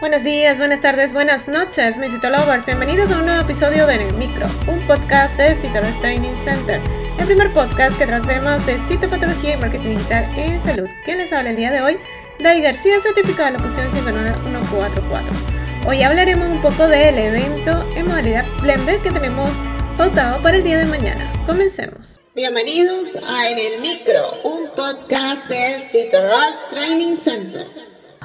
Buenos días, buenas tardes, buenas noches, mis Citolovers. Bienvenidos a un nuevo episodio de En el Micro, un podcast de Citolovers Training Center, el primer podcast que trata temas de citopatología y marketing digital en salud. ¿Quién les habla el día de hoy? Dai García, certificado de locución 59144. Hoy hablaremos un poco del evento en modalidad Blender que tenemos pautado para el día de mañana. Comencemos. Bienvenidos a En el Micro, un podcast de Citolovers Training Center.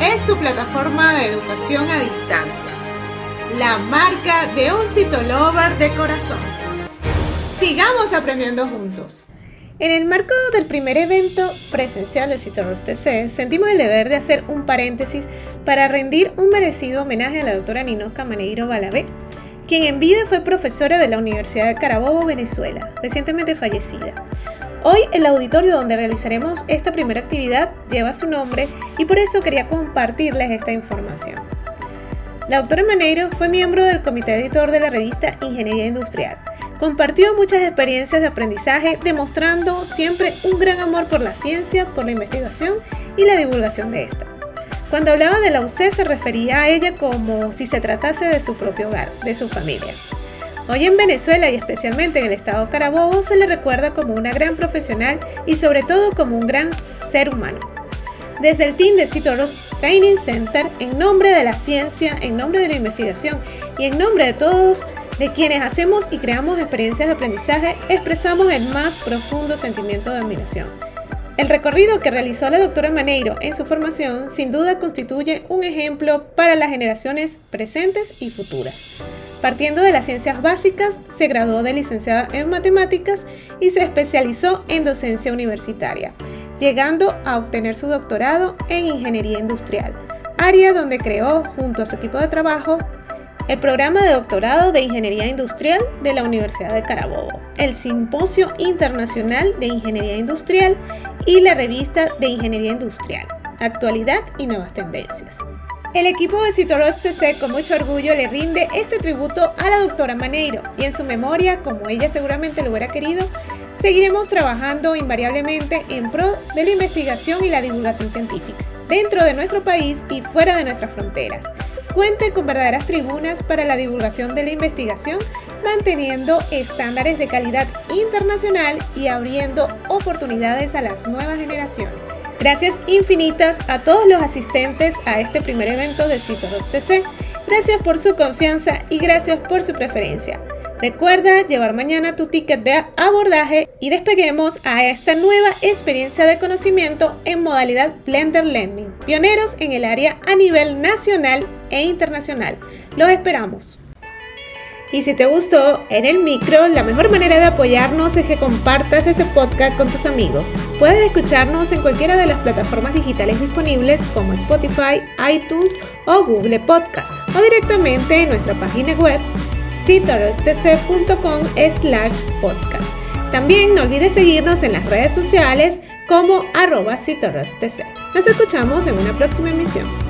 es tu plataforma de educación a distancia, la marca de un citolover de corazón. Sigamos aprendiendo juntos. En el marco del primer evento presencial de Citoros TC, sentimos el deber de hacer un paréntesis para rendir un merecido homenaje a la doctora Ninoca Maneiro Balabé, quien en vida fue profesora de la Universidad de Carabobo, Venezuela, recientemente fallecida. Hoy el auditorio donde realizaremos esta primera actividad lleva su nombre y por eso quería compartirles esta información. La doctora Maneiro fue miembro del comité editor de la revista Ingeniería Industrial. Compartió muchas experiencias de aprendizaje demostrando siempre un gran amor por la ciencia, por la investigación y la divulgación de esta. Cuando hablaba de la UC se refería a ella como si se tratase de su propio hogar, de su familia. Hoy en Venezuela y especialmente en el estado Carabobo se le recuerda como una gran profesional y sobre todo como un gran ser humano. Desde el team de Citoros Training Center, en nombre de la ciencia, en nombre de la investigación y en nombre de todos de quienes hacemos y creamos experiencias de aprendizaje, expresamos el más profundo sentimiento de admiración. El recorrido que realizó la doctora Maneiro en su formación sin duda constituye un ejemplo para las generaciones presentes y futuras. Partiendo de las ciencias básicas, se graduó de licenciada en matemáticas y se especializó en docencia universitaria, llegando a obtener su doctorado en ingeniería industrial, área donde creó, junto a su equipo de trabajo, el programa de doctorado de Ingeniería Industrial de la Universidad de Carabobo, el Simposio Internacional de Ingeniería Industrial y la revista de Ingeniería Industrial, Actualidad y Nuevas Tendencias. El equipo de Citoros TC con mucho orgullo le rinde este tributo a la doctora Maneiro y en su memoria, como ella seguramente lo hubiera querido, seguiremos trabajando invariablemente en pro de la investigación y la divulgación científica, dentro de nuestro país y fuera de nuestras fronteras. Cuente con verdaderas tribunas para la divulgación de la investigación, manteniendo estándares de calidad internacional y abriendo oportunidades a las nuevas generaciones. Gracias infinitas a todos los asistentes a este primer evento de Citoros TC. Gracias por su confianza y gracias por su preferencia. Recuerda llevar mañana tu ticket de abordaje y despeguemos a esta nueva experiencia de conocimiento en modalidad Blender Learning, pioneros en el área a nivel nacional e internacional. Los esperamos. Y si te gustó en el micro, la mejor manera de apoyarnos es que compartas este podcast con tus amigos. Puedes escucharnos en cualquiera de las plataformas digitales disponibles como Spotify, iTunes o Google Podcast o directamente en nuestra página web citorostc.com slash podcast. También no olvides seguirnos en las redes sociales como arroba Nos escuchamos en una próxima emisión.